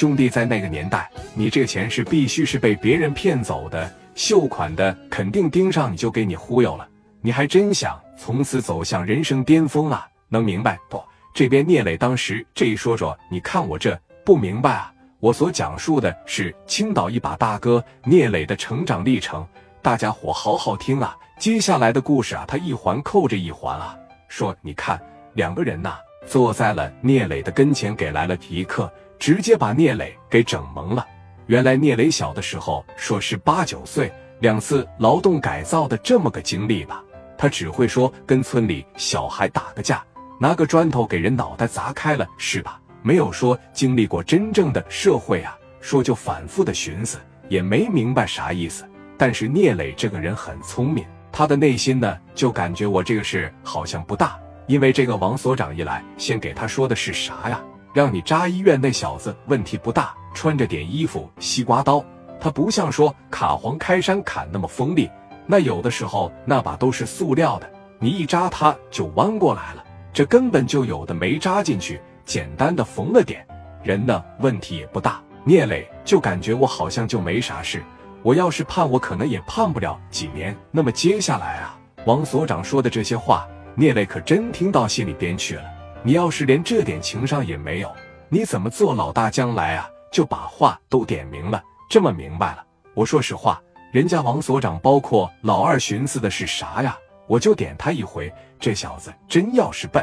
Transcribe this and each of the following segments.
兄弟，在那个年代，你这个钱是必须是被别人骗走的，秀款的肯定盯上你就给你忽悠了。你还真想从此走向人生巅峰啊？能明白不？这边聂磊当时这一说说，你看我这不明白啊？我所讲述的是青岛一把大哥聂磊的成长历程，大家伙好好听啊！接下来的故事啊，他一环扣着一环啊，说你看两个人呐，坐在了聂磊的跟前，给来了皮克。直接把聂磊给整懵了。原来聂磊小的时候说是八九岁，两次劳动改造的这么个经历吧。他只会说跟村里小孩打个架，拿个砖头给人脑袋砸开了，是吧？没有说经历过真正的社会啊。说就反复的寻思，也没明白啥意思。但是聂磊这个人很聪明，他的内心呢就感觉我这个事好像不大，因为这个王所长一来，先给他说的是啥呀？让你扎医院那小子问题不大，穿着点衣服，西瓜刀，他不像说卡簧开山砍那么锋利，那有的时候那把都是塑料的，你一扎他就弯过来了，这根本就有的没扎进去，简单的缝了点，人呢问题也不大。聂磊就感觉我好像就没啥事，我要是判我可能也判不了几年。那么接下来啊，王所长说的这些话，聂磊可真听到心里边去了。你要是连这点情商也没有，你怎么做老大？将来啊，就把话都点明了，这么明白了。我说实话，人家王所长，包括老二，寻思的是啥呀？我就点他一回，这小子真要是笨，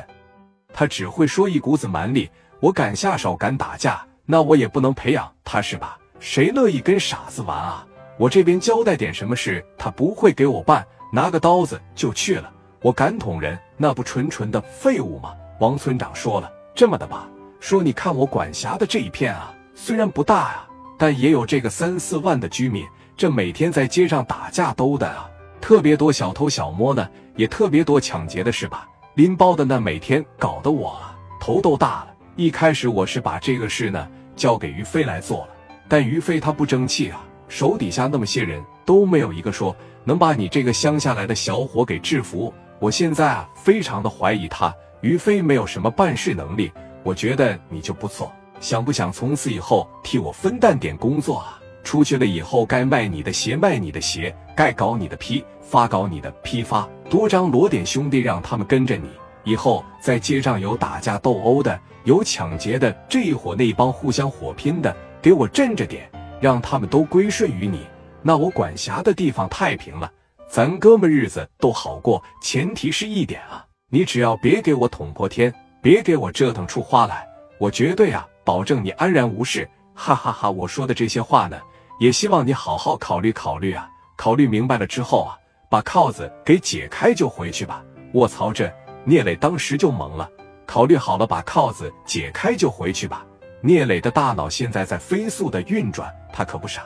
他只会说一股子蛮力。我敢下手，敢打架，那我也不能培养他，是吧？谁乐意跟傻子玩啊？我这边交代点什么事，他不会给我办，拿个刀子就去了。我敢捅人，那不纯纯的废物吗？王村长说了：“这么的吧，说你看我管辖的这一片啊，虽然不大啊，但也有这个三四万的居民。这每天在街上打架斗的啊，特别多小偷小摸的，也特别多抢劫的，是吧？拎包的那每天搞得我啊头都大了。一开始我是把这个事呢交给于飞来做了，但于飞他不争气啊，手底下那么些人都没有一个说能把你这个乡下来的小伙给制服。我现在啊，非常的怀疑他。”于飞没有什么办事能力，我觉得你就不错，想不想从此以后替我分担点工作啊？出去了以后，该卖你的鞋卖你的鞋，该搞你的批发搞你的批发，多张罗点兄弟让他们跟着你。以后在街上有打架斗殴的，有抢劫的，这一伙那帮互相火拼的，给我镇着点，让他们都归顺于你。那我管辖的地方太平了，咱哥们日子都好过。前提是一点啊。你只要别给我捅破天，别给我折腾出花来，我绝对啊保证你安然无事。哈哈哈！我说的这些话呢，也希望你好好考虑考虑啊。考虑明白了之后啊，把铐子给解开就回去吧。卧槽！这聂磊当时就懵了。考虑好了，把铐子解开就回去吧。聂磊的大脑现在在飞速的运转，他可不傻，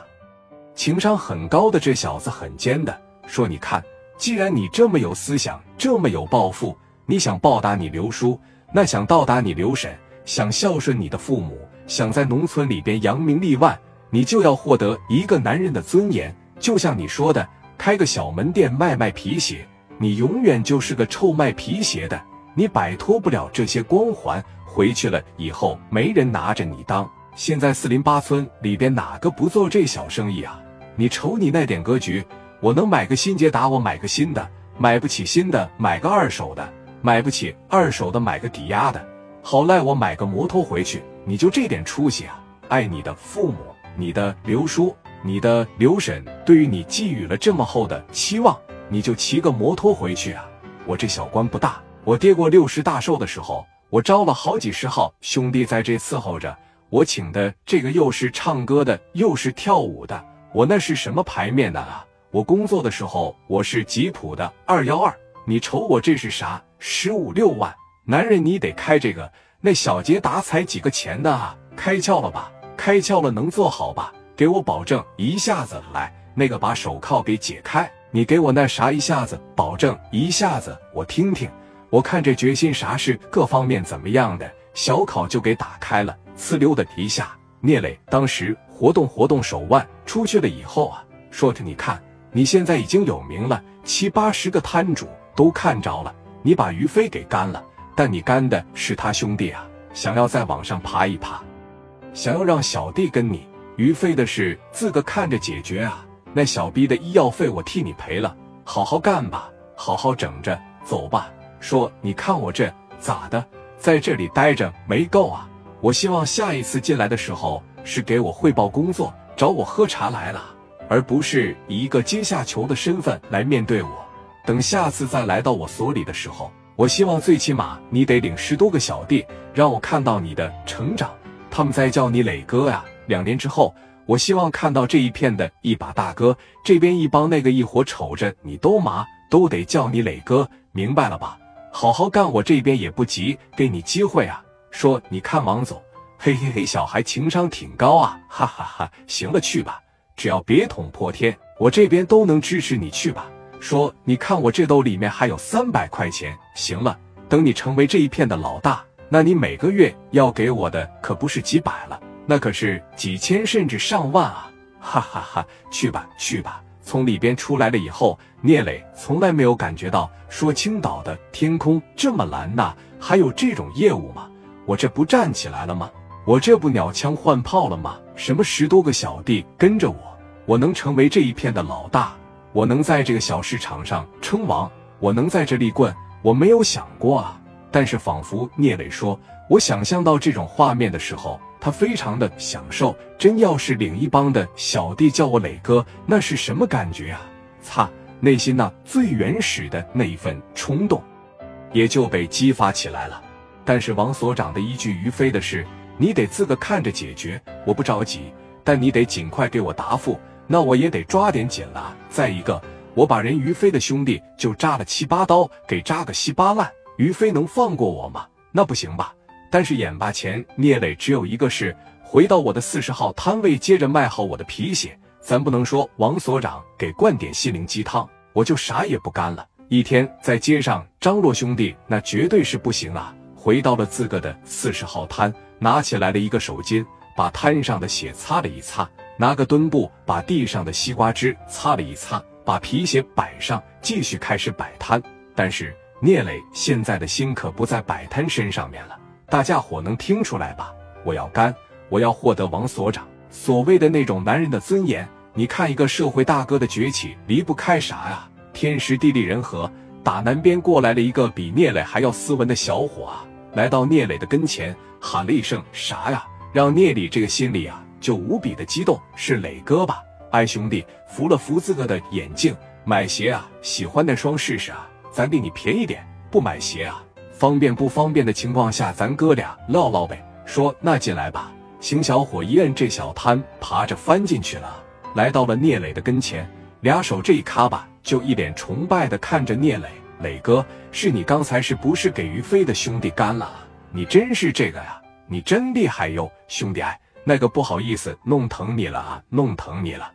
情商很高的这小子很尖的，说你看，既然你这么有思想，这么有抱负。你想报答你刘叔，那想到达你刘婶，想孝顺你的父母，想在农村里边扬名立万，你就要获得一个男人的尊严。就像你说的，开个小门店卖卖皮鞋，你永远就是个臭卖皮鞋的，你摆脱不了这些光环。回去了以后，没人拿着你当。现在四邻八村里边哪个不做这小生意啊？你瞅你那点格局，我能买个新捷达，我买个新的；买不起新的，买个二手的。买不起二手的，买个抵押的。好赖我买个摩托回去，你就这点出息啊？爱你的父母，你的刘叔，你的刘婶，对于你寄予了这么厚的期望，你就骑个摩托回去啊？我这小官不大，我爹过六十大寿的时候，我招了好几十号兄弟在这伺候着。我请的这个又是唱歌的，又是跳舞的，我那是什么牌面的啊？我工作的时候，我是吉普的二幺二，你瞅我这是啥？十五六万，男人你得开这个，那小捷达才几个钱的？开窍了吧？开窍了能做好吧？给我保证一下子来，那个把手铐给解开，你给我那啥一下子保证一下子，我听听，我看这决心啥事各方面怎么样的，小考就给打开了，呲溜的一下，聂磊当时活动活动手腕，出去了以后啊，说着你看你现在已经有名了，七八十个摊主都看着了。你把于飞给干了，但你干的是他兄弟啊！想要再往上爬一爬，想要让小弟跟你。于飞的事自个看着解决啊，那小逼的医药费我替你赔了，好好干吧，好好整着，走吧。说你看我这咋的，在这里待着没够啊？我希望下一次进来的时候是给我汇报工作，找我喝茶来了，而不是以一个阶下囚的身份来面对我。等下次再来到我所里的时候，我希望最起码你得领十多个小弟，让我看到你的成长。他们在叫你磊哥呀。两年之后，我希望看到这一片的一把大哥，这边一帮那个一伙瞅着你都麻，都得叫你磊哥，明白了吧？好好干，我这边也不急，给你机会啊。说你看王总，嘿嘿嘿，小孩情商挺高啊，哈哈哈。行了，去吧，只要别捅破天，我这边都能支持你去吧。说你看我这兜里面还有三百块钱，行了，等你成为这一片的老大，那你每个月要给我的可不是几百了。那可是几千甚至上万啊！哈哈哈，去吧去吧。从里边出来了以后，聂磊从来没有感觉到说青岛的天空这么蓝呐，还有这种业务吗？我这不站起来了吗？我这不鸟枪换炮了吗？什么十多个小弟跟着我，我能成为这一片的老大，我能在这个小市场上称王，我能在这立棍，我没有想过啊。但是仿佛聂磊说，我想象到这种画面的时候。他非常的享受，真要是领一帮的小弟叫我磊哥，那是什么感觉啊？擦，内心那最原始的那一份冲动，也就被激发起来了。但是王所长的一句于飞的事，你得自个看着解决，我不着急，但你得尽快给我答复，那我也得抓点紧了。再一个，我把人于飞的兄弟就扎了七八刀，给扎个稀巴烂，于飞能放过我吗？那不行吧？但是眼巴前，聂磊只有一个事：回到我的四十号摊位，接着卖好我的皮鞋。咱不能说王所长给灌点心灵鸡汤，我就啥也不干了。一天在街上张罗兄弟，那绝对是不行啊！回到了自个的四十号摊，拿起来了一个手巾，把摊上的血擦了一擦，拿个墩布把地上的西瓜汁擦了一擦，把皮鞋摆上，继续开始摆摊。但是聂磊现在的心可不在摆摊身上面了。大家伙能听出来吧？我要干，我要获得王所长所谓的那种男人的尊严。你看，一个社会大哥的崛起离不开啥呀？天时地利人和。打南边过来了一个比聂磊还要斯文的小伙啊，来到聂磊的跟前，喊了一声“啥呀”，让聂磊这个心里啊就无比的激动。是磊哥吧？哎，兄弟，扶了扶自个的眼镜，买鞋啊？喜欢那双试试啊？咱给你便宜点，不买鞋啊？方便不方便的情况下，咱哥俩唠唠呗。说那进来吧。邢小伙一摁这小摊，爬着翻进去了，来到了聂磊的跟前，俩手这一咔吧，就一脸崇拜的看着聂磊。磊哥，是你刚才是不是给于飞的兄弟干了？你真是这个呀？你真厉害哟，兄弟！哎，那个不好意思，弄疼你了啊，弄疼你了。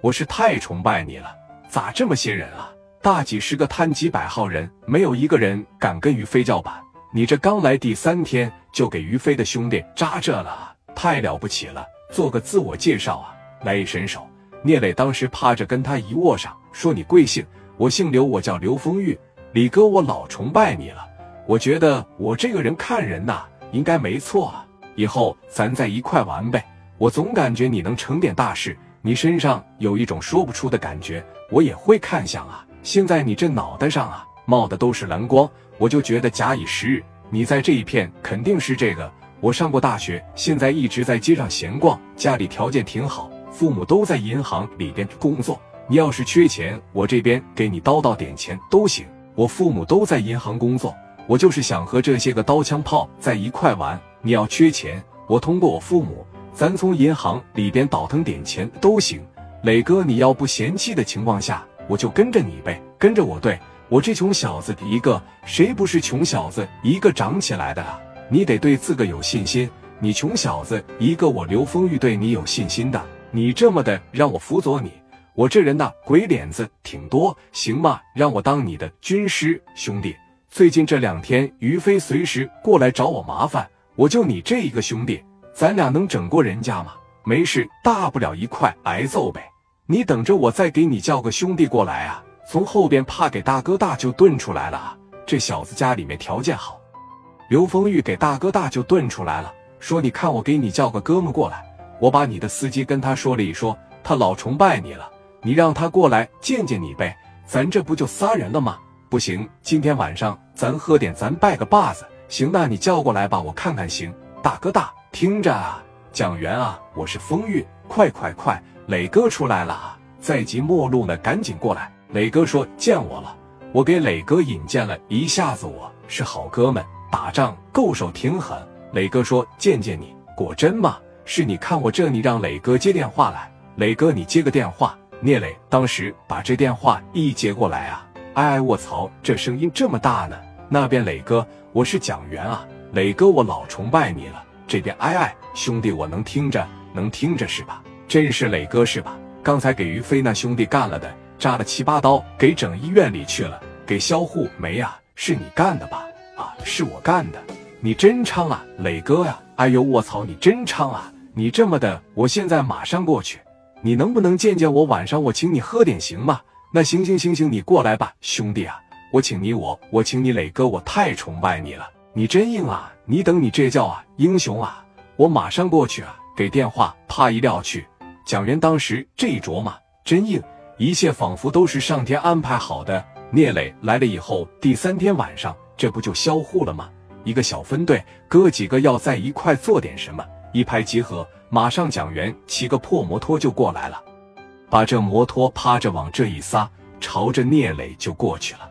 我是太崇拜你了，咋这么些人啊？大几十个摊，几百号人，没有一个人敢跟于飞叫板。你这刚来第三天就给于飞的兄弟扎这了，太了不起了！做个自我介绍啊，来一伸手。聂磊当时趴着跟他一握上，说：“你贵姓？我姓刘，我叫刘丰玉。李哥，我老崇拜你了。我觉得我这个人看人呐，应该没错啊。以后咱在一块玩呗。我总感觉你能成点大事，你身上有一种说不出的感觉，我也会看向啊。”现在你这脑袋上啊冒的都是蓝光，我就觉得假以时日，你在这一片肯定是这个。我上过大学，现在一直在街上闲逛，家里条件挺好，父母都在银行里边工作。你要是缺钱，我这边给你叨叨点钱都行。我父母都在银行工作，我就是想和这些个刀枪炮在一块玩。你要缺钱，我通过我父母，咱从银行里边倒腾点钱都行。磊哥，你要不嫌弃的情况下。我就跟着你呗，跟着我，对我这穷小子一个，谁不是穷小子一个长起来的啊？你得对自个有信心。你穷小子一个，我刘丰玉对你有信心的。你这么的让我辅佐你，我这人呐鬼脸子挺多，行吗？让我当你的军师兄弟。最近这两天于飞随时过来找我麻烦，我就你这一个兄弟，咱俩能整过人家吗？没事，大不了一块挨揍呗。你等着，我再给你叫个兄弟过来啊！从后边怕给大哥大就炖出来了啊。这小子家里面条件好，刘丰玉给大哥大就炖出来了。说你看我给你叫个哥们过来，我把你的司机跟他说了一说，他老崇拜你了，你让他过来见见你呗，咱这不就仨人了吗？不行，今天晚上咱喝点，咱拜个把子。行，那你叫过来吧，我看看行。大哥大，听着啊，蒋元啊，我是风韵，快快快，磊哥出来了啊！在即末路呢，赶紧过来。磊哥说见我了，我给磊哥引荐了一下子，我是好哥们，打仗够手挺狠。磊哥说：“见见你，果真吗？是你看我这，你让磊哥接电话来。磊哥，你接个电话。”聂磊当时把这电话一接过来啊，哎哎，卧槽，这声音这么大呢！那边磊哥，我是蒋元啊，磊哥，我老崇拜你了。这边哎哎，兄弟，我能听着，能听着是吧？真是磊哥是吧？刚才给于飞那兄弟干了的，扎了七八刀，给整医院里去了。给销户没呀？是你干的吧？啊，是我干的。你真猖啊，磊哥呀！哎呦，卧槽，你真猖啊！你这么的，我现在马上过去。你能不能见见我？晚上我请你喝点行吗？那行行行行，你过来吧，兄弟啊！我请你，我我请你，磊哥，我太崇拜你了，你真硬啊！你等你这叫啊，英雄啊！我马上过去啊！给电话，啪一撂去。蒋元当时这一琢磨，真硬，一切仿佛都是上天安排好的。聂磊来了以后，第三天晚上，这不就销户了吗？一个小分队，哥几个要在一块做点什么，一拍即合，马上蒋元骑个破摩托就过来了，把这摩托趴着往这一撒，朝着聂磊就过去了。